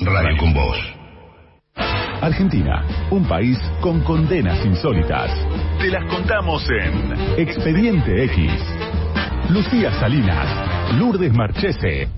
Radio con Voz. Argentina, un país con condenas insólitas. Te las contamos en Expediente X. Lucía Salinas, Lourdes Marchese.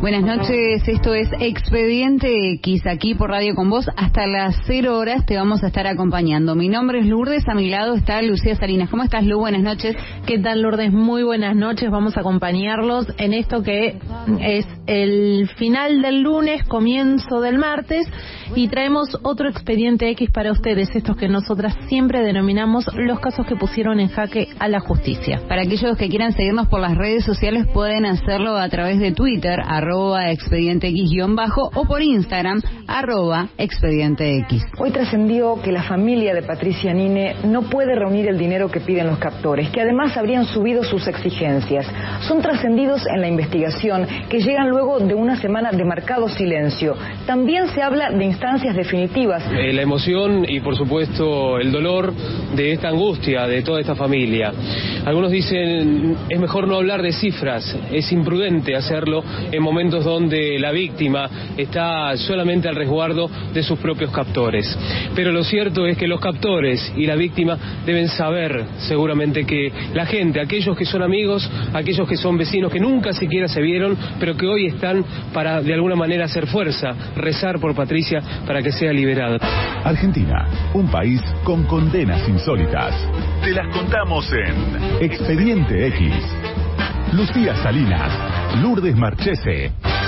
Buenas noches, esto es Expediente X aquí por Radio con Vos. Hasta las cero horas te vamos a estar acompañando. Mi nombre es Lourdes, a mi lado está Lucía Salinas. ¿Cómo estás, Lu? Buenas noches. ¿Qué tal, Lourdes? Muy buenas noches. Vamos a acompañarlos en esto que es el final del lunes, comienzo del martes, y traemos otro Expediente X para ustedes, estos que nosotras siempre denominamos los casos que pusieron en jaque a la justicia. Para aquellos que quieran seguirnos por las redes sociales pueden hacerlo a través de Twitter, arroba expediente X-bajo o por Instagram, arroba expediente X. Hoy trascendió que la familia de Patricia Nine no puede reunir el dinero que piden los captores, que además habrían subido sus exigencias. Son trascendidos en la investigación que llegan luego de una semana de marcado silencio. También se habla de instancias definitivas. Eh, la emoción y por supuesto el dolor de esta angustia de toda esta familia. Algunos dicen es mejor no hablar de cifras, es imprudente hacerlo en momentos donde la víctima está solamente al resguardo de sus propios captores. Pero lo cierto es que los captores y la víctima deben saber seguramente que la gente, aquellos que son amigos, aquellos que son vecinos que nunca siquiera se vieron, pero que hoy están para de alguna manera hacer fuerza, rezar por Patricia para que sea liberada. Argentina, un país con condenas insólitas. Te las contamos en Expediente X. Lucía Salinas, Lourdes Marchese.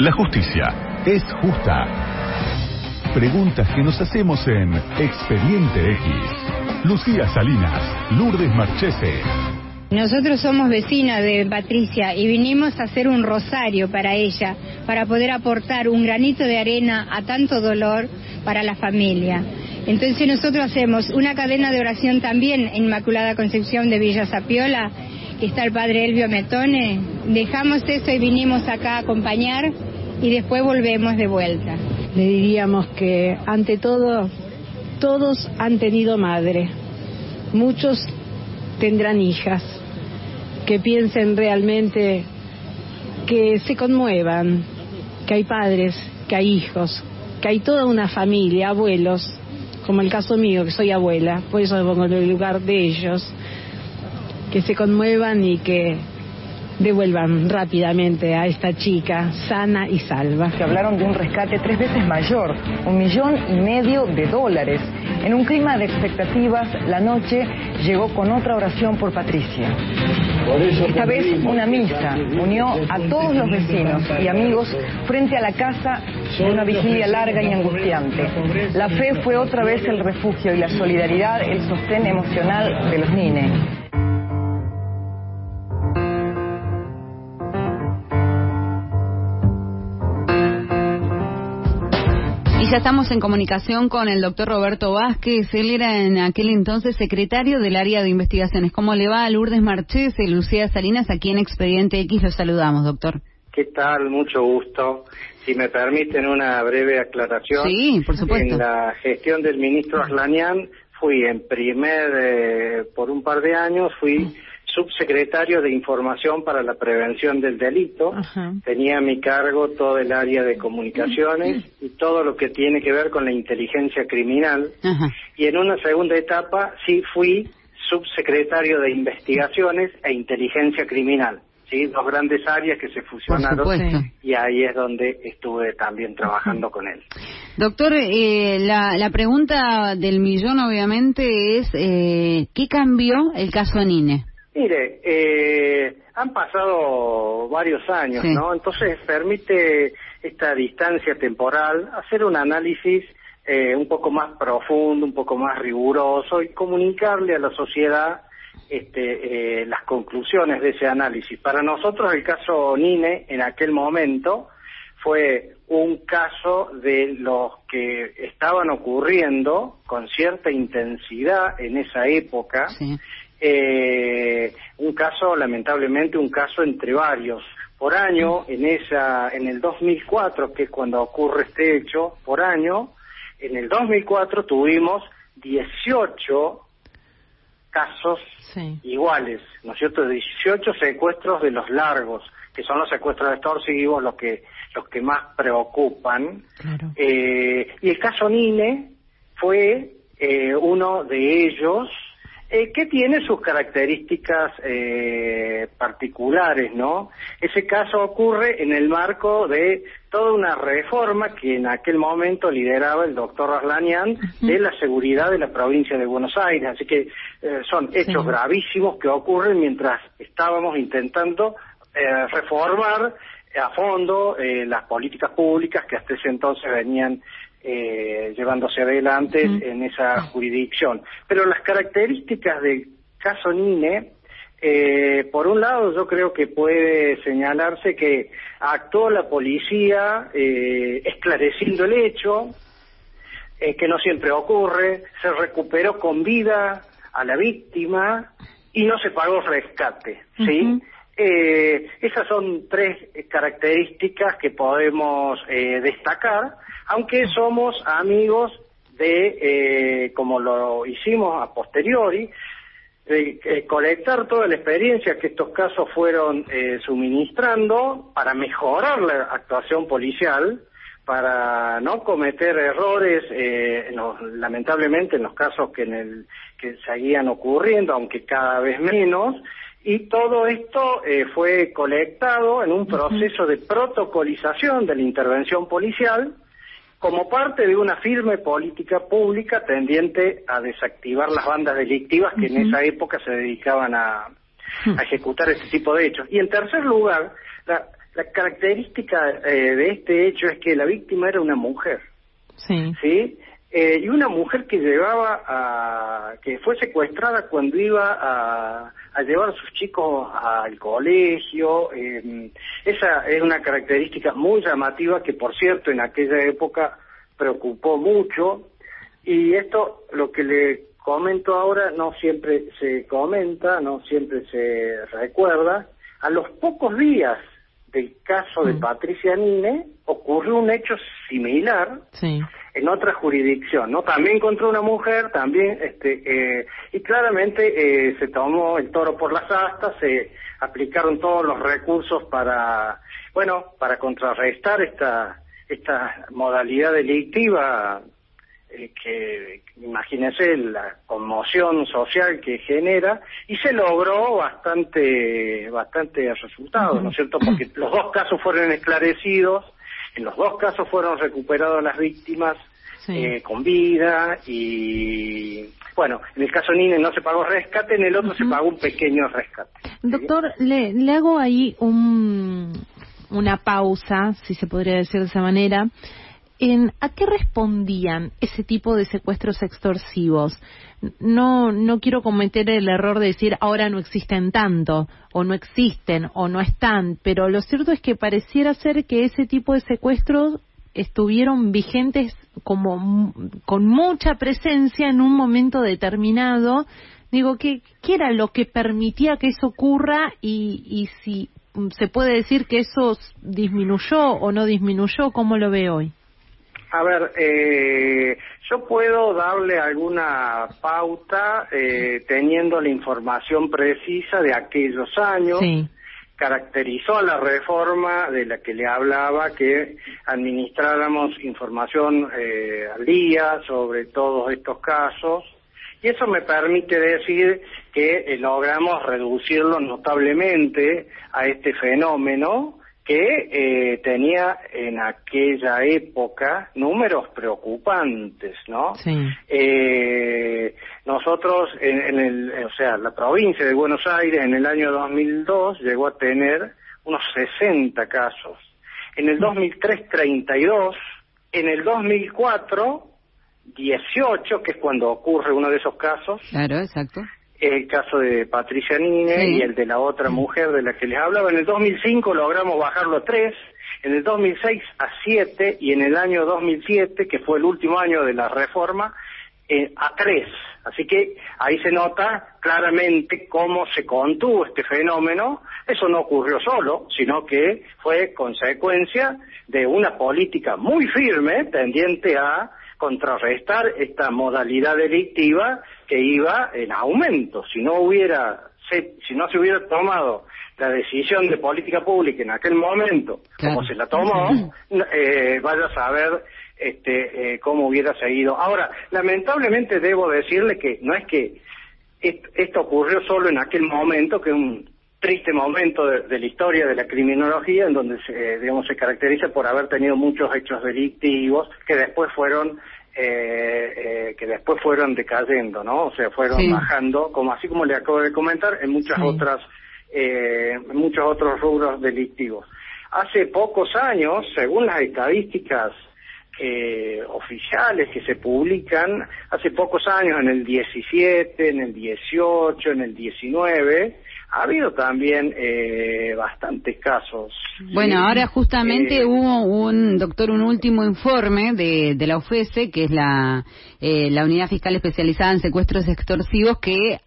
La justicia es justa. Preguntas que nos hacemos en Expediente X. Lucía Salinas, Lourdes Marchese. Nosotros somos vecinas de Patricia y vinimos a hacer un rosario para ella, para poder aportar un granito de arena a tanto dolor para la familia. Entonces nosotros hacemos una cadena de oración también en Inmaculada Concepción de Villa Zapiola, que está el padre Elvio Metone. Dejamos eso y vinimos acá a acompañar y después volvemos de vuelta. Le diríamos que ante todo, todos han tenido madre, muchos tendrán hijas, que piensen realmente, que se conmuevan, que hay padres, que hay hijos, que hay toda una familia, abuelos, como el caso mío, que soy abuela, por eso me pongo en el lugar de ellos, que se conmuevan y que devuelvan rápidamente a esta chica sana y salva. Que hablaron de un rescate tres veces mayor, un millón y medio de dólares. En un clima de expectativas, la noche llegó con otra oración por Patricia. Esta vez una misa unió a todos los vecinos y amigos frente a la casa de una vigilia larga y angustiante. La fe fue otra vez el refugio y la solidaridad el sostén emocional de los nines. Y ya estamos en comunicación con el doctor Roberto Vázquez. Él era en aquel entonces secretario del área de investigaciones. ¿Cómo le va a Lourdes Marchés y Lucía Salinas? Aquí en Expediente X los saludamos, doctor. ¿Qué tal? Mucho gusto. Si me permiten una breve aclaración. Sí, por supuesto. En la gestión del ministro Aslanian fui en primer, eh, por un par de años, fui subsecretario de Información para la Prevención del Delito. Tenía a mi cargo todo el área de comunicaciones y todo lo que tiene que ver con la inteligencia criminal. Y en una segunda etapa sí fui subsecretario de Investigaciones e Inteligencia Criminal. ¿sí? Dos grandes áreas que se fusionaron y ahí es donde estuve también trabajando con él. Doctor, eh, la, la pregunta del millón obviamente es, eh, ¿qué cambió el caso Nine? Mire, eh, han pasado varios años, ¿no? Entonces permite esta distancia temporal hacer un análisis eh, un poco más profundo, un poco más riguroso y comunicarle a la sociedad este, eh, las conclusiones de ese análisis. Para nosotros el caso Nine en aquel momento fue un caso de los que estaban ocurriendo con cierta intensidad en esa época eh, un caso, lamentablemente, un caso entre varios. Por año, en esa, en el 2004, que es cuando ocurre este hecho, por año, en el 2004 tuvimos 18 casos iguales, ¿no es cierto? 18 secuestros de los largos, que son los secuestros extorsivos los que los que más preocupan. Eh, y el caso Nine fue eh, uno de ellos eh, que tiene sus características eh, particulares, ¿no? Ese caso ocurre en el marco de toda una reforma que en aquel momento lideraba el doctor Aslanian de la seguridad de la provincia de Buenos Aires. Así que eh, son hechos gravísimos que ocurren mientras estábamos intentando eh, reformar a fondo eh, las políticas públicas que hasta ese entonces venían eh, llevándose adelante en esa jurisdicción. Pero las características del caso Nine, eh, por un lado yo creo que puede señalarse que actuó la policía eh, esclareciendo el hecho, eh, que no siempre ocurre, se recuperó con vida a la víctima y no se pagó rescate, ¿sí? Eh, esas son tres características que podemos eh, destacar, aunque somos amigos de, eh, como lo hicimos a posteriori, de colectar toda la experiencia que estos casos fueron suministrando para mejorar la actuación policial, para no cometer errores, lamentablemente en los casos que, en el, que seguían ocurriendo, aunque cada vez menos, y todo esto eh, fue colectado en un proceso de protocolización de la intervención policial como parte de una firme política pública tendiente a desactivar las bandas delictivas que en esa época se dedicaban a, ejecutar este tipo de hechos. Y en tercer lugar, la, La característica eh, de este hecho es que la víctima era una mujer. Sí. ¿Sí? Eh, y una mujer que llevaba a, que fue secuestrada cuando iba a, a llevar a sus chicos al colegio. Eh, esa es una característica muy llamativa que, por cierto, en aquella época preocupó mucho. Y esto, lo que le comento ahora, no siempre se comenta, no siempre se recuerda. A los pocos días del caso de Patricia Nine ocurrió un hecho similar en otra jurisdicción, ¿no? También contra una mujer, también, este, eh, y claramente eh, se tomó el toro por las astas, se aplicaron todos los recursos para, bueno, para contrarrestar esta, esta modalidad delictiva eh, que imagínense la conmoción social que genera y se logró bastante bastante resultados, ¿no es cierto? Porque los dos casos fueron esclarecidos, en los dos casos fueron recuperadas las víctimas eh, con vida y bueno, en el caso Nine no se pagó rescate, en el otro se pagó un pequeño rescate. Doctor, le, le hago ahí un, una pausa, si se podría decir de esa manera. ¿A qué respondían ese tipo de secuestros extorsivos? No, no quiero cometer el error de decir ahora no existen tanto, o no existen, o no están, pero lo cierto es que pareciera ser que ese tipo de secuestros estuvieron vigentes como con mucha presencia en un momento determinado. Digo, ¿qué, qué era lo que permitía que eso ocurra y, y si se puede decir que eso disminuyó o no disminuyó? ¿Cómo lo ve hoy? A ver, eh, yo puedo darle alguna pauta eh, teniendo la información precisa de aquellos años. Caracterizó la reforma de la que le hablaba que administráramos información eh, al día sobre todos estos casos. Y eso me permite decir que eh, logramos reducirlo notablemente a este fenómeno que eh, tenía en aquella época números preocupantes, ¿no? Sí. Eh, nosotros, en, el, o sea, la provincia de Buenos Aires en el año 2002 llegó a tener unos 60 casos. En el 2003, 32. En el 2004, 18, que es cuando ocurre uno de esos casos. Claro, exacto el caso de Patricia Nine y el de la otra mujer de la que les hablaba. En el 2005 logramos bajarlo a tres, en el 2006 a siete y en el año 2007, que fue el último año de la reforma, eh, a tres. Así que ahí se nota claramente cómo se contuvo este fenómeno. Eso no ocurrió solo, sino que fue consecuencia de una política muy firme tendiente a contrarrestar esta modalidad delictiva que iba en aumento. Si no hubiera, si no se hubiera tomado la decisión de política pública en aquel momento, como se la tomó, eh, vaya a saber este, eh, cómo hubiera seguido. Ahora, lamentablemente debo decirle que no es que esto ocurrió solo en aquel momento, que un triste momento de, la historia de la criminología, en donde se, digamos, se caracteriza por haber tenido muchos hechos delictivos que después fueron eh, eh, que después fueron decayendo, ¿no? O sea, fueron bajando, como así como le acabo de comentar, en muchas otras, eh, en muchos otros rubros delictivos. Hace pocos años, según las estadísticas eh, oficiales que se publican, hace pocos años, en el 17, en el 18, en el 19, ha habido también eh, bastantes casos. Bueno, ahora justamente eh, hubo un, doctor, un último informe de, de la OFESE, que es la, eh, la Unidad Fiscal Especializada en Secuestros Extorsivos, que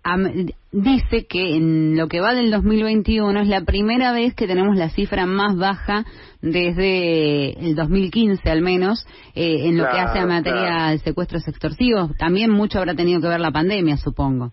dice que en lo que va del 2021 es la primera vez que tenemos la cifra más baja desde el 2015 al menos eh, en lo que hace a materia de secuestros extorsivos. También mucho habrá tenido que ver la pandemia, supongo.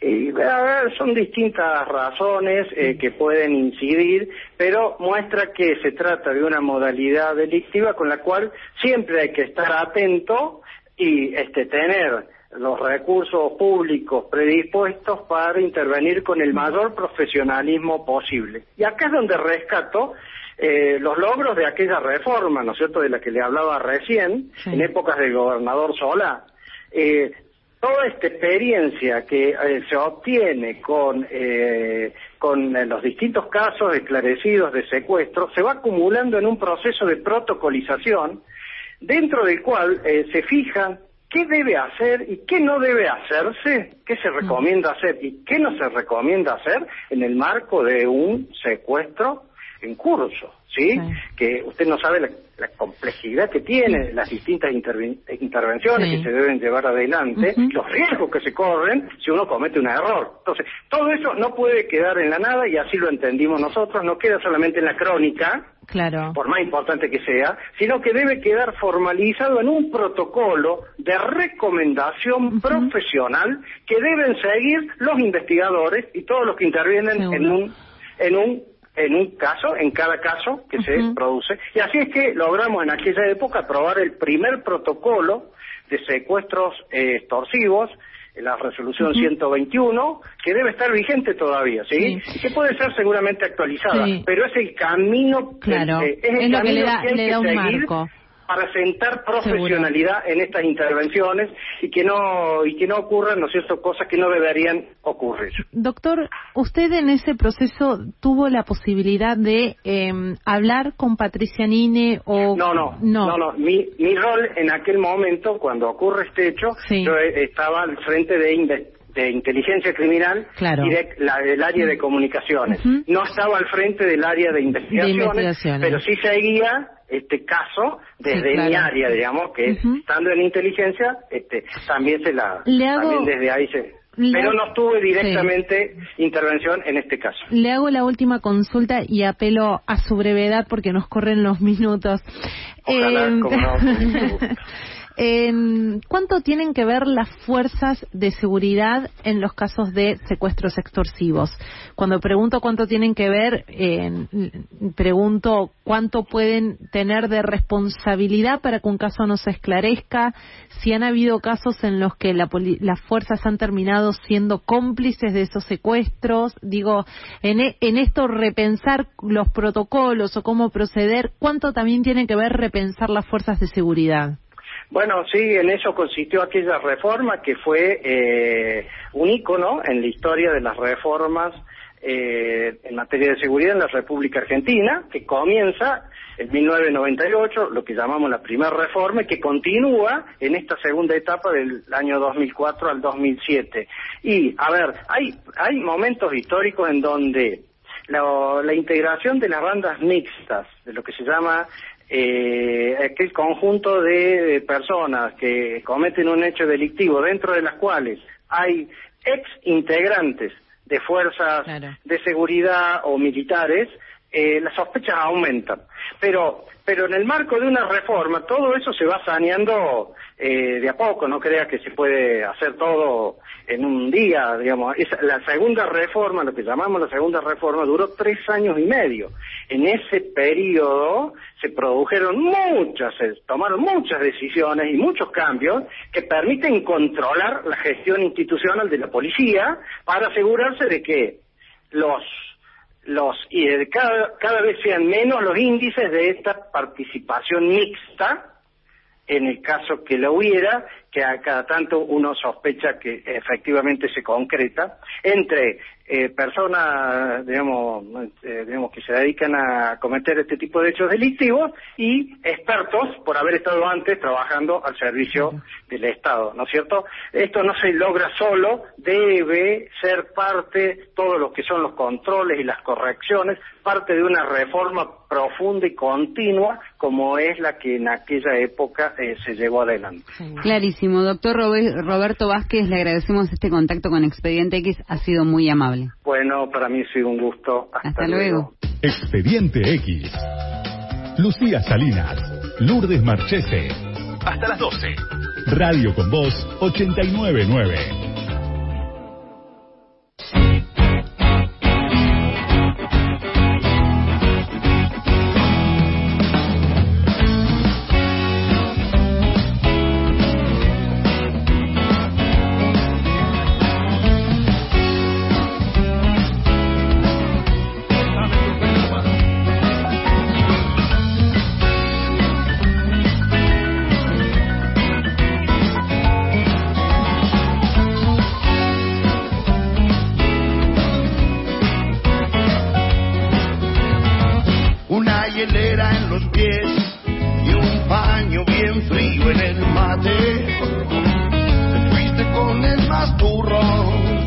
Y, a ver, son distintas razones eh, que pueden incidir, pero muestra que se trata de una modalidad delictiva con la cual siempre hay que estar atento y este, tener los recursos públicos predispuestos para intervenir con el mayor profesionalismo posible. Y acá es donde rescato eh, los logros de aquella reforma, ¿no es cierto?, de la que le hablaba recién, en épocas del gobernador Solá. Eh, toda esta experiencia que eh, se obtiene con, eh, con los distintos casos esclarecidos de secuestro se va acumulando en un proceso de protocolización dentro del cual eh, se fija qué debe hacer y qué no debe hacerse, qué se recomienda hacer y qué no se recomienda hacer en el marco de un secuestro en curso, ¿sí? Que usted no sabe la, complejidad que tiene las distintas intervenciones que se deben llevar adelante, los riesgos que se corren si uno comete un error. Entonces, todo eso no puede quedar en la nada y así lo entendimos nosotros, no queda solamente en la crónica, claro. por más importante que sea, sino que debe quedar formalizado en un protocolo de recomendación profesional que deben seguir los investigadores y todos los que intervienen en un en un en un caso, en cada caso que se produce. Y así es que logramos en aquella época aprobar el primer protocolo de secuestros eh, extorsivos, la resolución 121, que debe estar vigente todavía, ¿sí? Y que puede ser seguramente actualizada, pero es el camino, claro. es, el camino que, le da, le da un marco para sentar profesionalidad en estas intervenciones y que no y que no ocurran, ¿no es cierto?, cosas que no deberían ocurrir. Doctor, usted en ese proceso tuvo la posibilidad de em, hablar con Patricia Nine o no, no, no, no, Mi, mi rol en aquel momento cuando ocurre este hecho, yo estaba al frente de de inteligencia criminal y del área de comunicaciones. No estaba al frente del área de investigaciones, pero sí seguía este caso desde mi área, digamos, que estando en inteligencia, este, también se la, también desde ahí se, pero no tuve directamente intervención en este caso. Le hago la última consulta y apelo a su brevedad porque nos corren los minutos. Ojalá, como no, ¿Cuánto tienen que ver las fuerzas de seguridad en los casos de secuestros extorsivos? Cuando pregunto cuánto tienen que ver, pregunto cuánto pueden tener de responsabilidad para que un caso no se esclarezca, si han habido casos en los que las fuerzas han terminado siendo cómplices de esos secuestros. Digo, en, e, en esto repensar los protocolos o cómo proceder, ¿cuánto también tienen que ver repensar las fuerzas de seguridad? Bueno, sí, en eso consistió aquella reforma que fue eh, un ícono en la historia de las reformas eh, en materia de seguridad en la República Argentina, que comienza en 1998, lo que llamamos la primera reforma, y que continúa en esta segunda etapa del año 2004 al 2007. Y, a ver, hay, hay momentos históricos en donde la, la integración de las bandas mixtas, de lo que se llama eh, aquel conjunto de personas que cometen un hecho delictivo, dentro de las cuales hay ex integrantes de fuerzas de seguridad o militares, eh, las sospechas aumentan. Pero, pero en el marco de una reforma, todo eso se va saneando eh, de a poco, no crea que se puede hacer todo en un día, digamos. la segunda reforma, lo que llamamos la segunda reforma, duró tres años y medio. En ese periodo se produjeron muchas, tomaron muchas decisiones y muchos cambios que permiten controlar la gestión institucional de la policía para asegurarse de que los los y cada, cada vez sean menos los índices de esta participación mixta en el caso que lo hubiera, que a cada tanto uno sospecha que efectivamente se concreta, entre eh, personas, digamos, eh, digamos, que se dedican a cometer este tipo de hechos delictivos y expertos por haber estado antes trabajando al servicio del Estado, ¿no es cierto? Esto no se logra solo, debe ser parte, todo lo que son los controles y las correcciones, parte de una reforma profunda y continua como es la que en aquella época eh, se llevó adelante. Clarísimo. Doctor Roberto Vázquez, le agradecemos este contacto con Expediente X, ha sido muy amable. Bueno, para mí ha sido un gusto. Hasta, luego. Expediente X. Lucía Salinas, Lourdes Marchese. Hasta las 12. Radio con Voz 899. hielera en los pies y un paño bien frío en el mate. Te fuiste con el más turro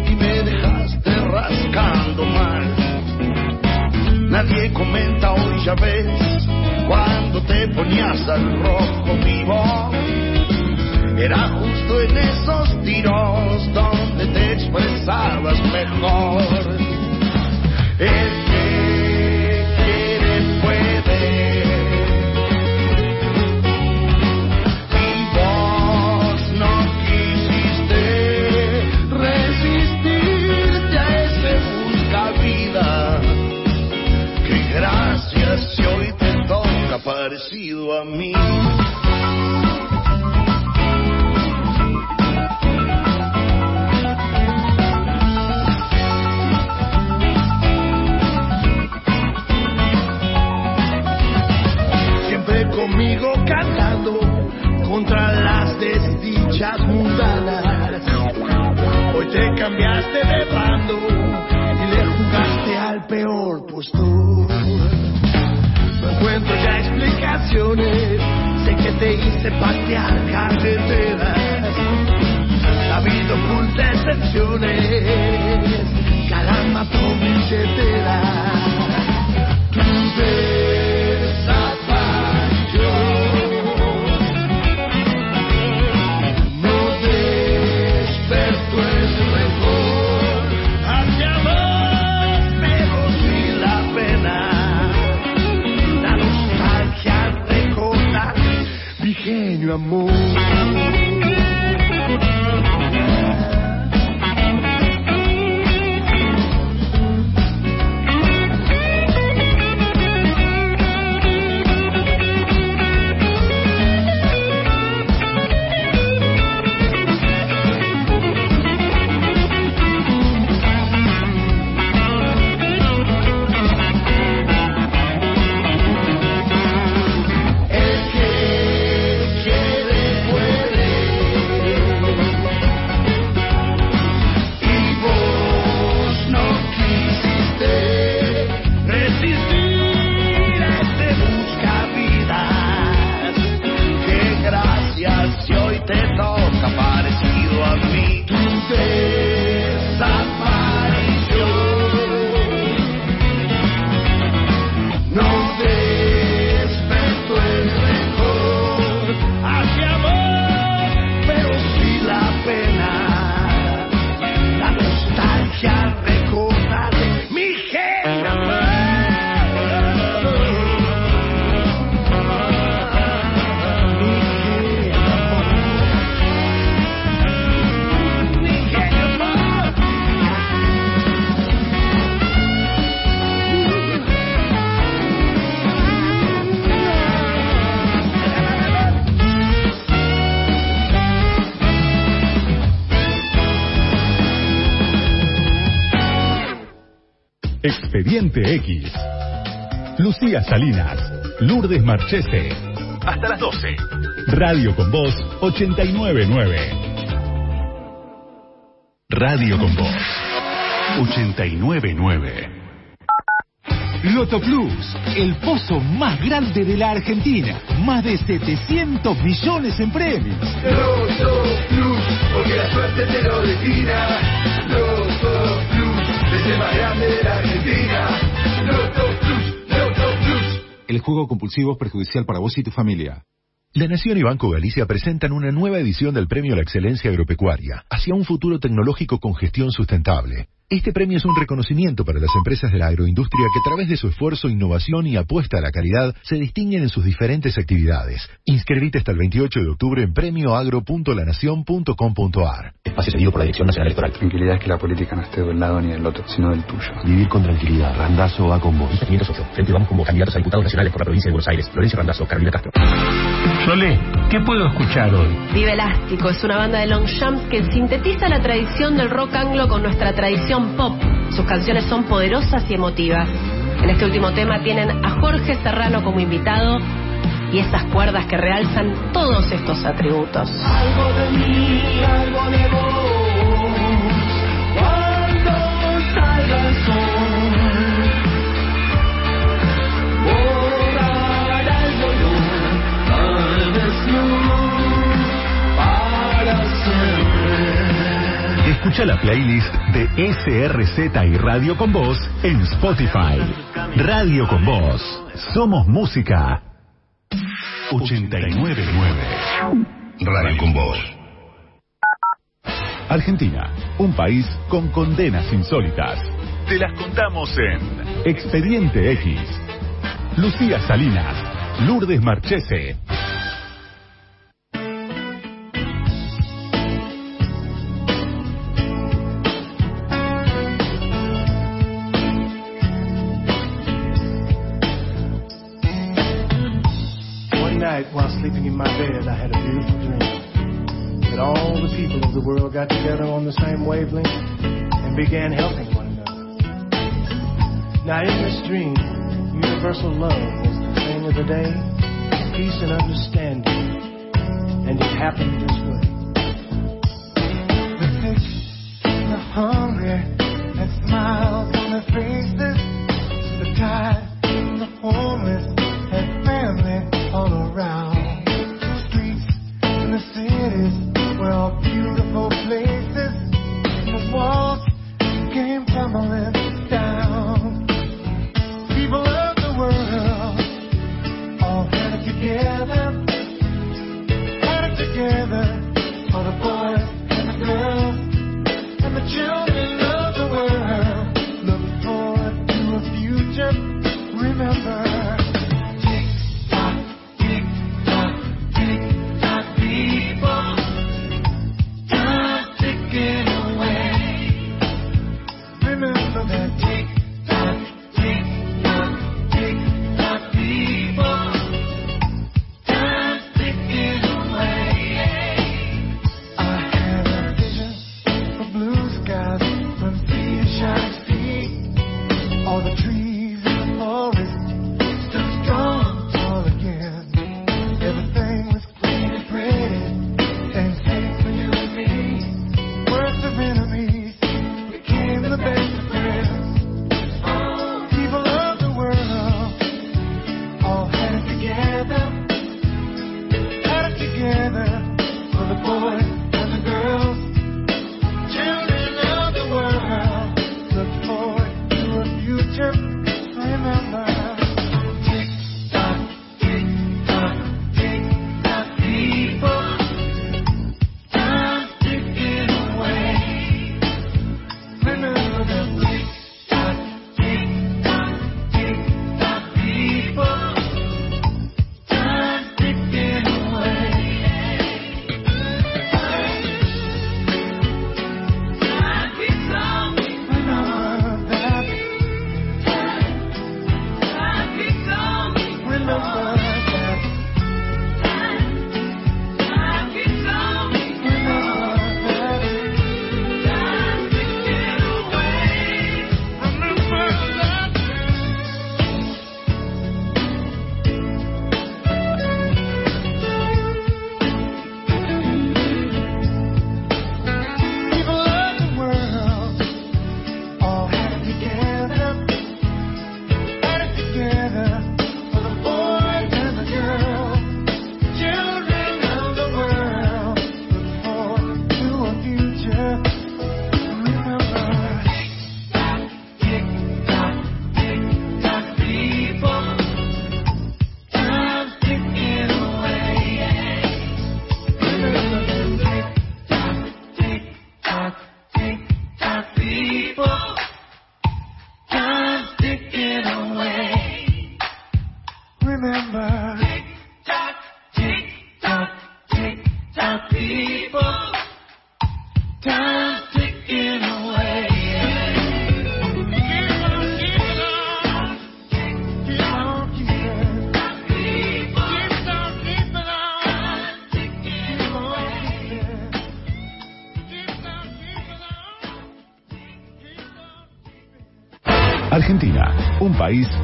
y me dejaste rascando mal. Nadie comenta hoy, ya ves, cuando te ponías al rojo vivo. Era justo en esos tiros donde te expresabas mejor. El Siempre conmigo cantando contra las desdichas mundanas. Hoy te cambiaste de bando y le jugaste al peor postor encuentro ya explicaciones. Sé que te hice patear carreteras. La vida oculta excepciones. Caramba, por billetera. 20X. Lucía Salinas, Lourdes Marchese. Hasta las 12. Radio con Voz 899. Radio con Voz 899. Loto Plus, el pozo más grande de la Argentina. Más de 700 millones en premios. Loto Plus, porque la suerte te lo destina. Loto Plus el más grande de la Argentina. El juego compulsivo es perjudicial para vos y tu familia. La Nación y Banco Galicia presentan una nueva edición del Premio a la Excelencia Agropecuaria, hacia un futuro tecnológico con gestión sustentable. Este premio es un reconocimiento para las empresas de la agroindustria que a través de su esfuerzo, innovación y apuesta a la calidad se distinguen en sus diferentes actividades. Inscribite hasta el 28 de octubre en premioagro.lanación.com.ar. Espacio seguido por la Dirección Nacional Electoral. Tranquilidad es que la política no esté de un lado ni del otro, sino del tuyo. Vivir con tranquilidad. Randazo va con vos. 508. Frente vamos como candidatos a diputados nacionales por la provincia de Buenos Aires. Florencia Randazo, Carolina Castro. Sole, ¿qué puedo escuchar hoy? Vive Elástico es una banda de long jumps que sintetiza la tradición del rock anglo con nuestra tradición pop. Sus canciones son poderosas y emotivas. En este último tema tienen a Jorge Serrano como invitado y esas cuerdas que realzan todos estos atributos. Escucha la playlist de SRZ y Radio con Voz en Spotify. Radio con Voz. Somos música. 899 Radio con Voz. Argentina, un país con condenas insólitas. Te las contamos en Expediente X. Lucía Salinas, Lourdes Marchese. got together on the same wavelength and began helping one another. Now, in this dream, universal love was the thing of the day, peace and understanding, and it happened this way.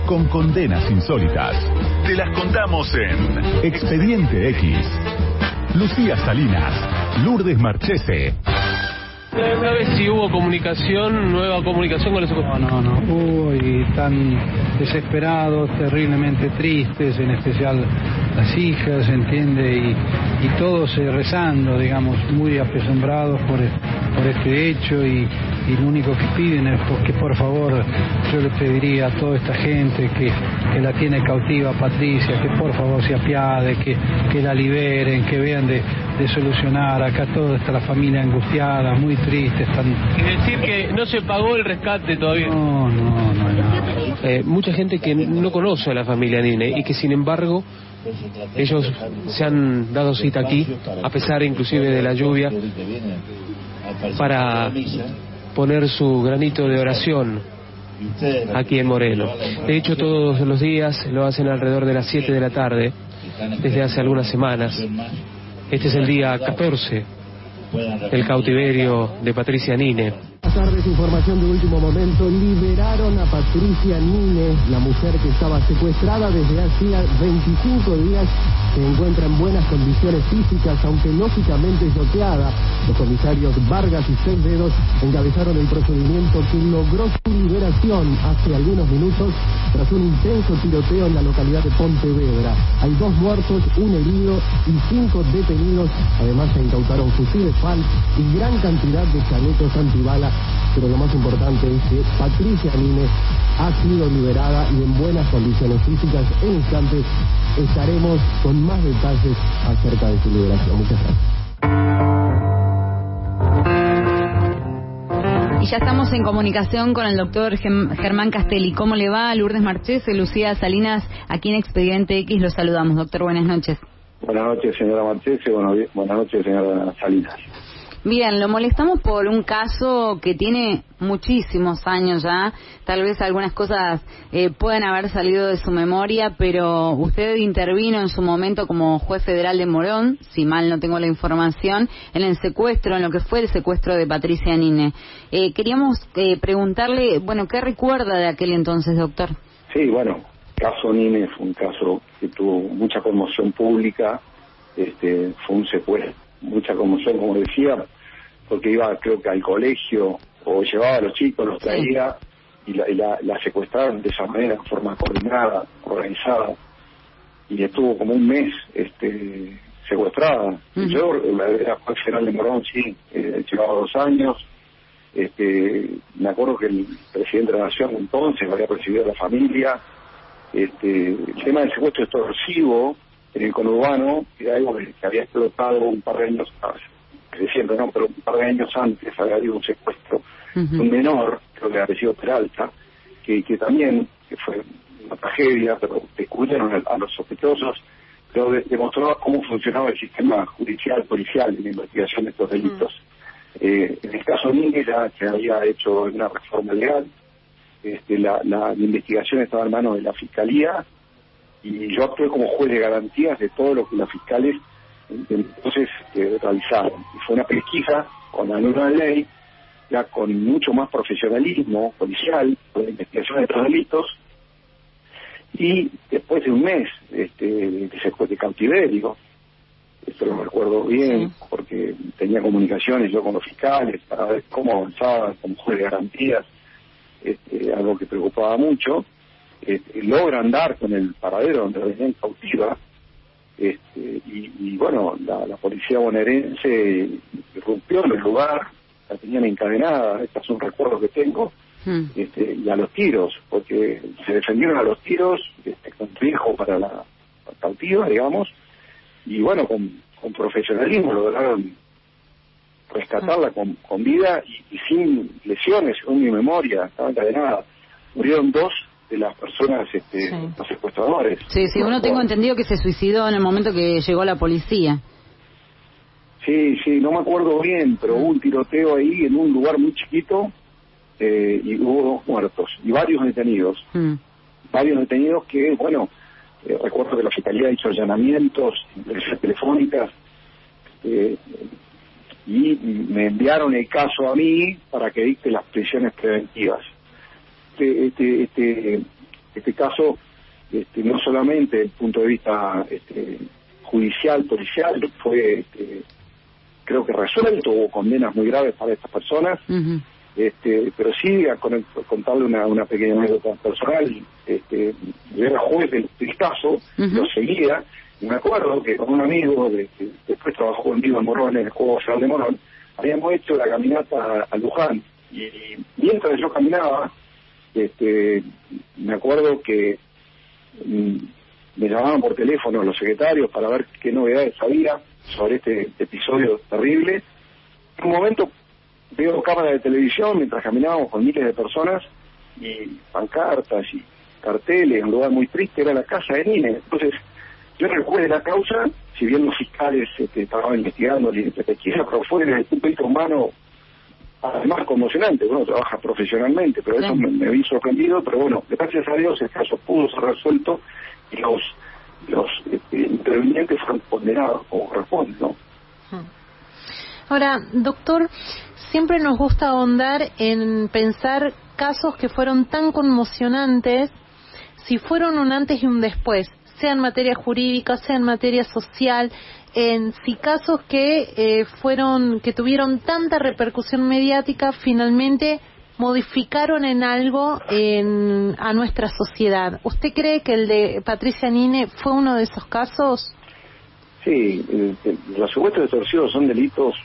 con condenas insólitas. Te las contamos en Expediente X. Lucía Salinas, Lourdes Marchese. Una vez si hubo comunicación, nueva comunicación con los No, no, no hubo y están desesperados, terriblemente tristes, en especial las hijas, entiende, y, todos rezando, digamos, muy apesombrados por, por este hecho y, y lo único que piden es porque por favor yo le pediría a toda esta gente que, que la tiene cautiva Patricia, que por favor se apiade, que, que la liberen, que vean de, de solucionar. Acá toda está la familia angustiada, muy triste, están Y decir que no se pagó el rescate todavía. No, no, no, Eh, mucha gente que no conoce a la familia Nine y que sin embargo ellos se han dado cita aquí, a pesar inclusive de la lluvia, para poner su granito de oración aquí en Moreno. De hecho, todos los días lo hacen alrededor de las 7 de la tarde, desde hace algunas semanas. Este es el día 14 del cautiverio de Patricia Nine. Tardes, información de último momento. Liberaron a Patricia Nine, la mujer que estaba secuestrada desde hacía 25 días. Se encuentra en buenas condiciones físicas, aunque lógicamente choqueada. Los comisarios Vargas y Seis encabezaron el procedimiento que logró su liberación hace algunos minutos tras un intenso tiroteo en la localidad de Pontevedra. Hay dos muertos, un herido y cinco detenidos. Además se incautaron fusiles FAL y gran cantidad de chalecos Pero lo más importante es que Patricia Nine ha sido liberada y en buenas condiciones físicas. En instantes estaremos con más detalles acerca de su liberación. Muchas gracias. Y ya estamos en comunicación con el doctor Germán Castelli. ¿Cómo le va? Lourdes Marchese, Lucía Salinas, aquí en Expediente X. Los saludamos, doctor. Buenas noches. Buenas noches, señora Marchese. Bueno, buenas noches, señora Salinas. Bien, lo molestamos por un caso que tiene muchísimos años ya. Tal vez algunas cosas eh, puedan haber salido de su memoria, pero usted intervino en su momento como juez federal de Morón, si mal no tengo la información, en el secuestro, en lo que fue el secuestro de Patricia Nine. Eh, queríamos eh, preguntarle, bueno, ¿qué recuerda de aquel entonces, doctor? Sí, bueno, caso Nine fue un caso que tuvo mucha conmoción pública, este, fue un secuestro, mucha conmoción, como decía, porque iba creo que al colegio o llevaba a los chicos, los traía y la, y la- la secuestraron de esa manera, en forma coordinada, organizada, y estuvo como un mes este, secuestrada. Y Yo eh, era juez federal de Morón, sí, eh, llevaba dos años, este, me acuerdo que el presidente de la Nación entonces había recibido a la familia. Este, el tema del secuestro extorsivo en el conurbano era algo que, que había explotado un par de años, creciendo, no, pero un par de años antes había habido un secuestro un menor, creo que había sido Peralta, que, que también que fue una tragedia, pero descubrieron a, a los sospechosos, pero de- demostraba cómo funcionaba el sistema judicial, policial en la investigación de estos delitos. Eh, en el caso ya se había hecho una reforma legal, este, la, la- la investigación estaba en manos de la Fiscalía y yo actué como juez de garantías de todo lo que los fiscales entonces eh, realizaron. Y fue una pesquisa con la nueva ley, ya con mucho más profesionalismo policial, con la investigación de estos delitos, y después de un mes este, de, de cautiverio, esto lo recuerdo bien, porque tenía comunicaciones yo con los fiscales para ver cómo avanzaba como juez de garantías, este, algo que preocupaba mucho, este, logran dar con el paradero donde la venían cautiva, este, y, y bueno, la, la policía bonaerense irrumpió en el lugar, la tenían encadenada, este es un recuerdo que tengo, este, y a los tiros, porque se defendieron a los tiros este, con riesgo para la cautiva, digamos, y bueno, con, con profesionalismo lograron rescatarla con, con vida y, y sin lesiones, según mi memoria, estaba encadenada. Murieron dos de las personas, este, los secuestradores. Sí, sí, uno tengo entendido que se suicidó en el momento que llegó la policía. Sí, sí, no me acuerdo bien, pero hubo un tiroteo ahí en un lugar muy chiquito eh, y hubo dos muertos y varios detenidos. Varios detenidos que, bueno, eh, recuerdo que la Fiscalía hizo allanamientos, revisiones telefónicas, eh, y me enviaron el caso a mí para que dicte las prisiones preventivas. Este, este, este, este caso, este, no solamente desde el punto de vista este, judicial, policial, fue, este, creo que resuelto, hubo condenas muy graves para estas personas, este, pero sí, a con- contarle una, una pequeña anécdota personal, este, yo era juez del, del caso, lo seguía, y me acuerdo que con un amigo de- que después trabajó conmigo en Morón, en el Juego Federal de Morón, habíamos hecho la caminata a, a Luján y mientras yo caminaba, este, me acuerdo que mm, me llamaban por teléfono los secretarios para ver qué novedades había sobre este episodio terrible. En un momento veo cámaras de televisión mientras caminábamos con miles de personas y pancartas y carteles, un lugar muy triste, era la casa de Nine. Entonces, yo recuerdo la causa, si bien los fiscales este, estaban investigando pero fue desde el punto humano además conmocionante, uno trabaja profesionalmente, pero eso me, me vi sorprendido, pero bueno, gracias a Dios el caso pudo ser resuelto y los los este, intervinientes fueron condenados como corresponde, ¿no? Ahora, doctor, siempre nos gusta ahondar en pensar casos que fueron tan conmocionantes, si fueron un antes y un después, sea en materia jurídica, sea en materia social, en si casos que eh, fueron, que tuvieron tanta repercusión mediática, finalmente modificaron en algo en, a nuestra sociedad. ¿Usted cree que el de Patricia Nine fue uno de esos casos? Sí, eh, eh, los secuestros extorsivos son delitos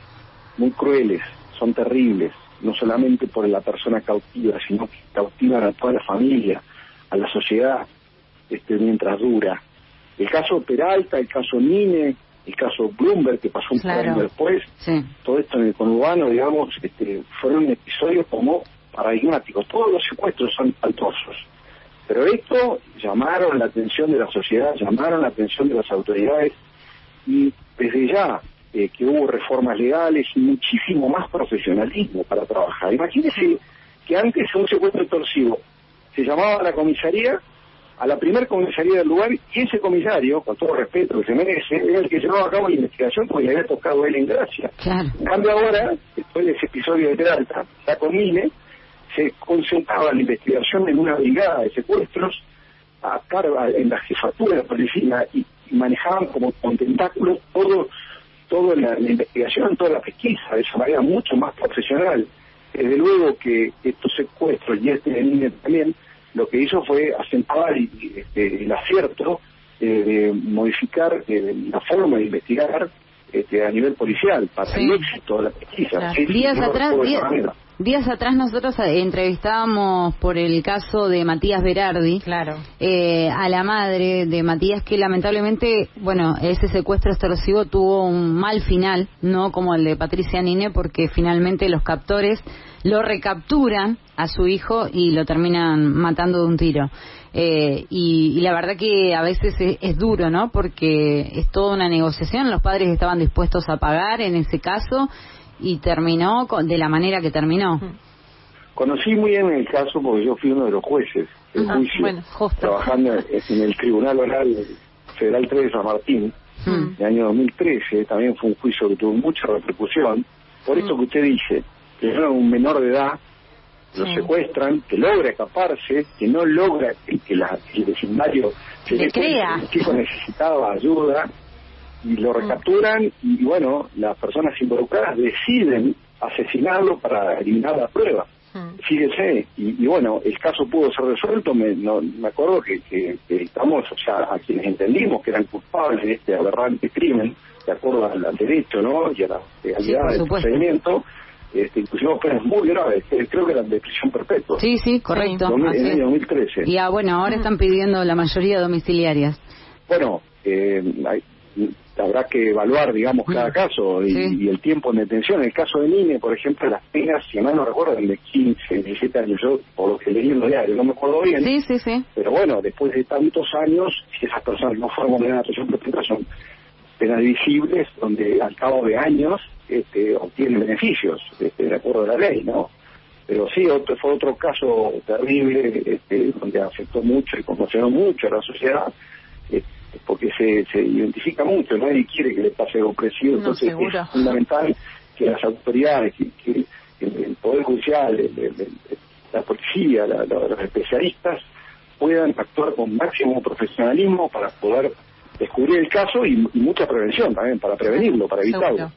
muy crueles, son terribles, no solamente por la persona cautiva, sino que cautivan a toda la familia, a la sociedad, este, mientras dura. El caso Peralta, el caso Nine, el caso Bloomberg, que pasó un Claro. años después, todo esto en el conurbano, digamos, este, fueron episodios como paradigmáticos. Todos los secuestros son altosos. Pero esto llamaron la atención de la sociedad, llamaron la atención de las autoridades y desde ya eh, que hubo reformas legales y muchísimo más profesionalismo para trabajar. Imagínense que antes un secuestro extorsivo se llamaba a la comisaría, a la primer comisaría del lugar, y ese comisario, con todo respeto que se merece, era el que llevaba a cabo la investigación porque le había tocado él en gracia. En cambio ahora, después de ese episodio de Peralta, ya con Mine, se concentraba la investigación en una brigada de secuestros a cargo en la jefatura de la policía y, y manejaban como con tentáculos todo toda la, la investigación, toda la pesquisa, de esa manera mucho más profesional. Desde luego que estos secuestros y este también, lo que hizo fue acentuar y- este, el acierto eh, de modificar eh, la forma de investigar este, a nivel policial para Sí. el éxito de la pesquisa. Sí, días atrás, días, atrás nosotros eh, entrevistábamos por el caso de Matías Berardi eh, a la madre de Matías que lamentablemente, bueno, ese secuestro extorsivo tuvo un mal final, no como el de Patricia Nine, porque finalmente los captores lo recapturan a su hijo y lo terminan matando de un tiro. Eh, y, y la verdad que a veces es, es duro, ¿no? Porque es toda una negociación. Los padres estaban dispuestos a pagar en ese caso y terminó con- de la manera que terminó. Conocí muy bien el caso porque yo fui uno de los jueces del Ah, juicio, bueno, justo. trabajando en el Tribunal Oral Federal 3 de San Martín, Mm. el año 2013. También fue un juicio que tuvo mucha repercusión. Por esto que usted dice, que era un menor de edad, lo Sí. secuestran, que logra escaparse, que no logra que, que la- que el vecindario se Le crea. que el chico necesitaba ayuda y lo recapturan y bueno, las personas involucradas deciden asesinarlo para eliminar la prueba. Fíjese, y, y bueno, el caso pudo ser resuelto, me, no, me acuerdo que, que- que estamos, o sea, a quienes entendimos que eran culpables de este aberrante crimen, de acuerdo al, al derecho, ¿no? Y a la legalidad del procedimiento, este, inclusive penas muy graves, que creo que eran de prisión perpetua. Sí, sí, correcto. Así en el año 2013. Y ah, bueno, ahora están pidiendo la mayoría domiciliarias. Bueno, eh, hay- habrá que evaluar, digamos, cada caso y, Sí. y el tiempo en detención. En el caso de Nine, por ejemplo, las penas, si mal no recuerdo, de 15, 17 años. Yo, por lo que leí en los diarios, no me acuerdo bien. Sí, sí, sí. Pero bueno, después de tantos años, si esas personas no fueron condenadas a prisión perpetua, son penas visibles donde al cabo de años este, obtienen beneficios, este, de acuerdo a la ley, ¿no? Pero sí, otro, fue otro caso terrible, este, donde afectó mucho y conmocionó mucho a la sociedad, este, porque se, se identifica mucho, nadie quiere que le pase algo parecido, No, entonces seguro. es fundamental que las autoridades, que, que el, el Poder Judicial, el- la policía, la- la- los especialistas puedan actuar con máximo profesionalismo para poder descubrir el caso y, y mucha prevención también, para prevenirlo, para evitarlo.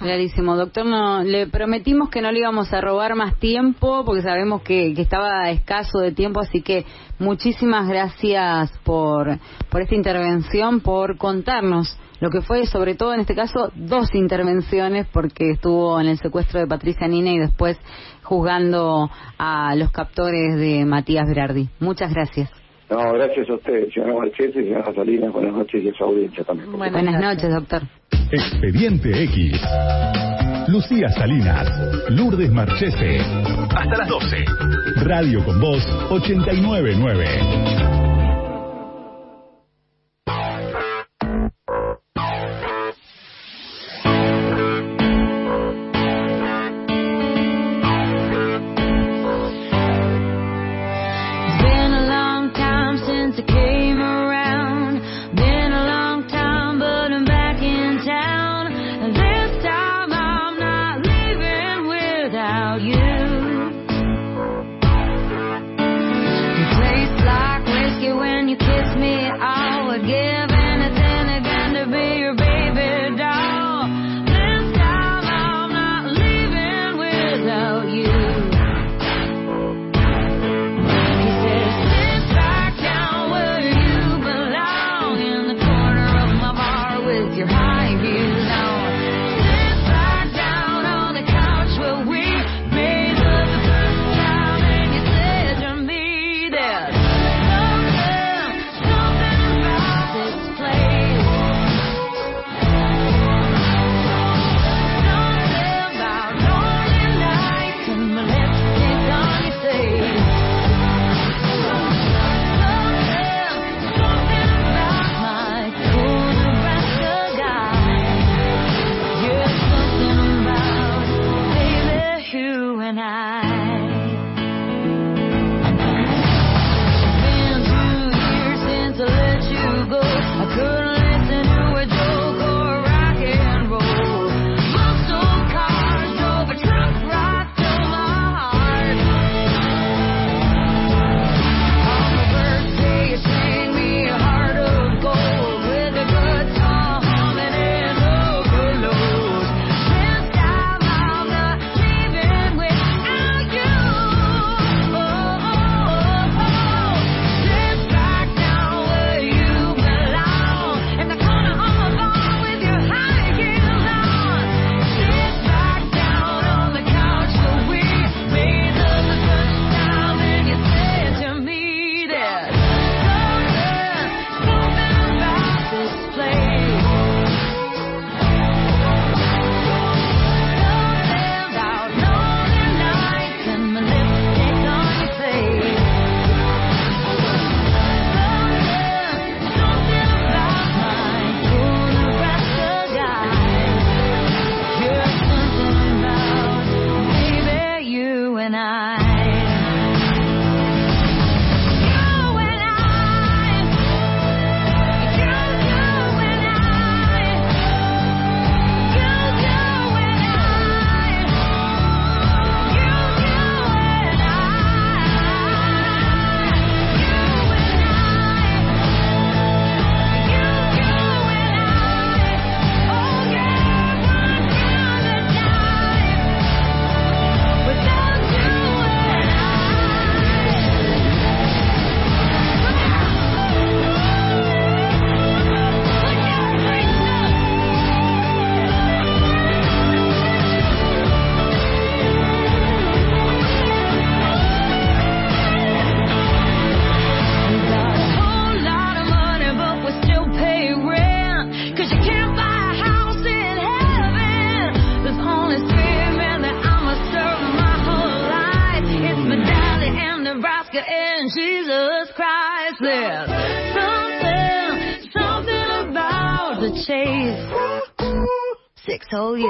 Clarísimo, doctor. No, le prometimos que no le íbamos a robar más tiempo porque sabemos que, que estaba escaso de tiempo, así que muchísimas gracias por, por esta intervención, por contarnos lo que fue, sobre todo en este caso, dos intervenciones, porque estuvo en el secuestro de Patricia Nina y después juzgando a los captores de Matías Berardi. Muchas gracias. No, gracias a ustedes, señora Marchese y señora Salinas. Buenas noches y a su audiencia también. Buenas, Buenas noches, doctor. Expediente X. Lucía Salinas, Lourdes Marchese. Hasta las 12. Radio con Voz 899.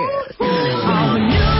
years.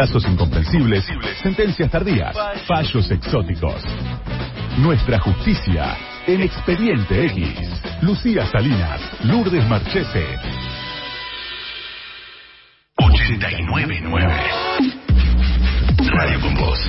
Plazos incomprensibles, sentencias tardías, fallos exóticos. Nuestra justicia en Expediente X. Lucía Salinas, Lourdes Marchese. 899 Radio con Voz.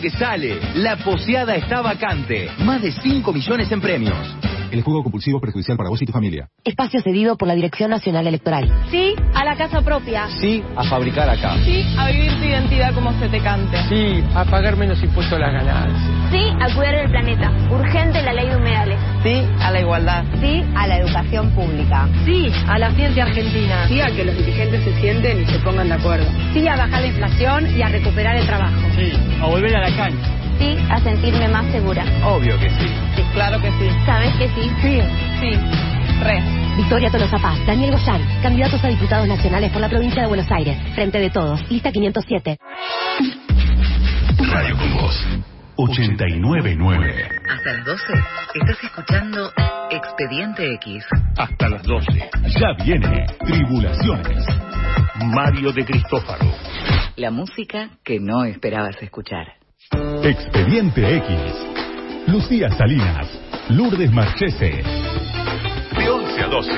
Que sale. La poseada está vacante. Más de 5 millones en premios. El juego compulsivo perjudicial para vos y tu familia. Espacio cedido por la Dirección Nacional Electoral. Sí a la casa propia. Sí a fabricar acá. Sí a vivir tu identidad como se te cante. Sí, a pagar menos impuestos a las ganancias. Sí a cuidar el planeta. Urgente la ley de humedales. Sí a la igualdad. Sí a la educación pública. Sí a la ciencia argentina. Sí a que los dirigentes se sienten y se pongan de acuerdo. Sí a bajar la inflación y a recuperar el trabajo. Sí, a volver a la cancha. Sí a sentirme más segura. Obvio que sí. Sí, claro que sí. ¿Sabes que sí? Sí. Sí. Re. Victoria Tolosa Paz, Daniel Goyán, candidatos a diputados nacionales por la provincia de Buenos Aires. Frente de todos, lista 507. Radio con Voz. 899. Hasta las 12 estás escuchando Expediente X. Hasta las 12. Ya viene Tribulaciones. Mario de Cristófaro. La música que no esperabas escuchar. Expediente X. Lucía Salinas. Lourdes Marchese. De 11 a 12.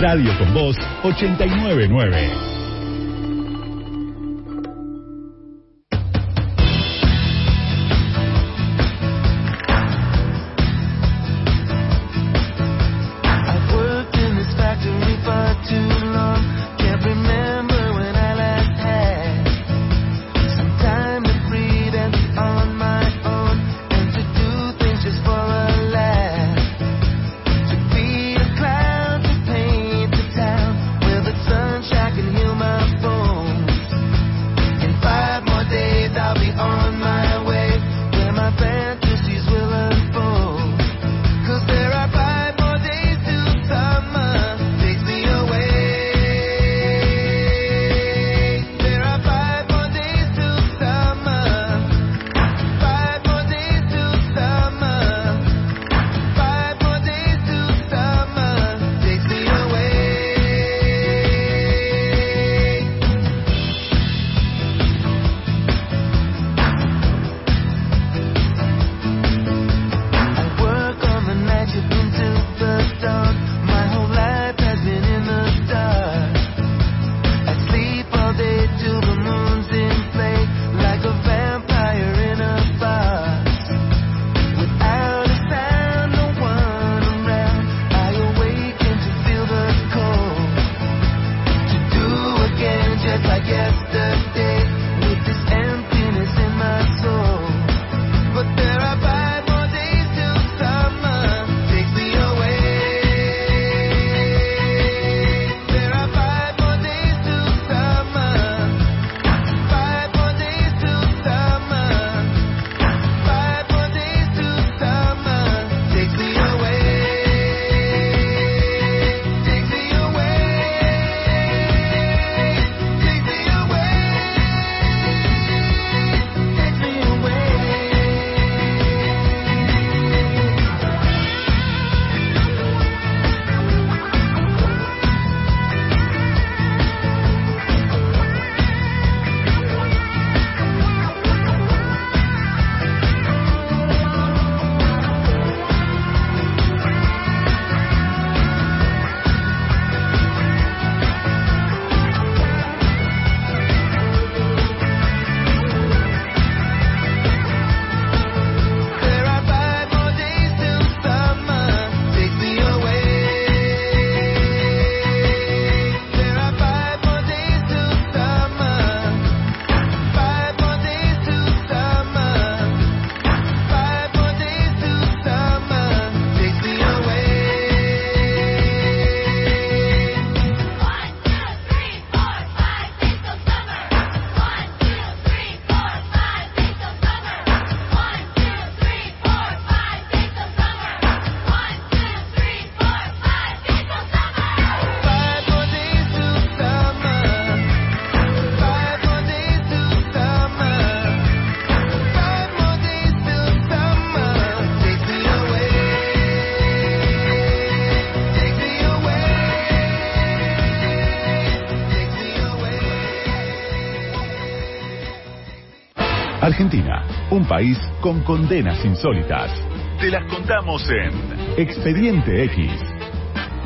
Radio con Voz 899. Un país con condenas insólitas. Te las contamos en Expediente X.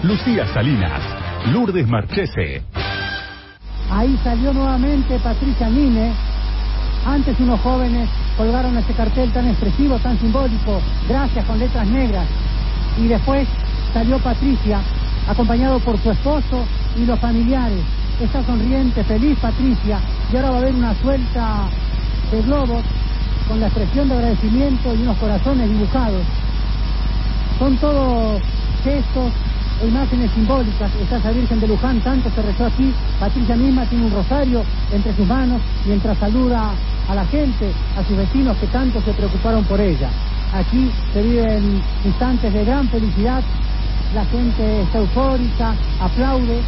Lucía Salinas, Lourdes Marchese. Ahí salió nuevamente Patricia Mine. Antes unos jóvenes colgaron ese cartel tan expresivo, tan simbólico, gracias con letras negras. Y después salió Patricia, acompañado por su esposo y los familiares. Está sonriente, feliz Patricia. Y ahora va a haber una suelta de globos con la expresión de agradecimiento y unos corazones dibujados. Son todos gestos e imágenes simbólicas. Está esa Virgen de Luján, tanto se rezó aquí. Patricia misma tiene un rosario entre sus manos mientras saluda a la gente, a sus vecinos que tanto se preocuparon por ella. Aquí se viven instantes de gran felicidad, la gente está eufórica, aplaude,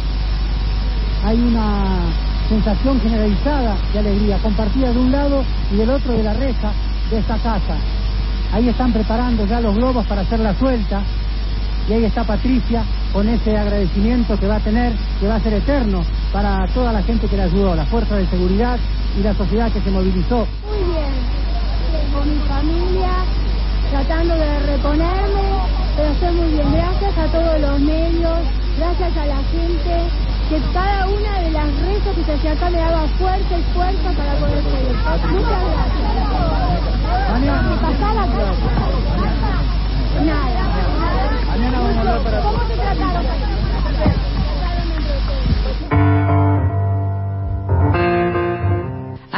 hay una sensación generalizada de alegría, compartida de un lado y del otro de la reja de esta casa. Ahí están preparando ya los globos para hacer la suelta y ahí está Patricia con ese agradecimiento que va a tener, que va a ser eterno para toda la gente que le ayudó, la fuerza de seguridad y la sociedad que se movilizó. Muy bien, con mi familia, tratando de reponerme, pero estoy muy bien. Gracias a todos los medios, gracias a la gente, que cada una de las rezos que se hacía acá me daba fuerza y fuerza para poder seguir. Muchas gracias. ¿Me pasaba acá? Nada. ¿Cómo se trataron?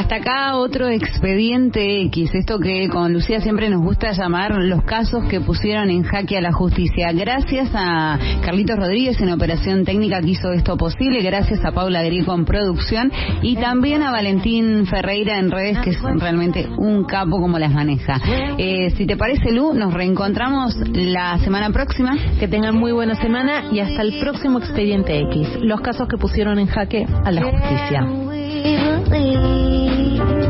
Hasta acá otro expediente X, esto que con Lucía siempre nos gusta llamar los casos que pusieron en jaque a la justicia. Gracias a Carlitos Rodríguez en operación técnica que hizo esto posible, gracias a Paula Grico en producción y también a Valentín Ferreira en redes, que es realmente un capo como las maneja. Eh, si te parece, Lu, nos reencontramos la semana próxima. Que tengan muy buena semana y hasta el próximo expediente X, los casos que pusieron en jaque a la justicia. Believe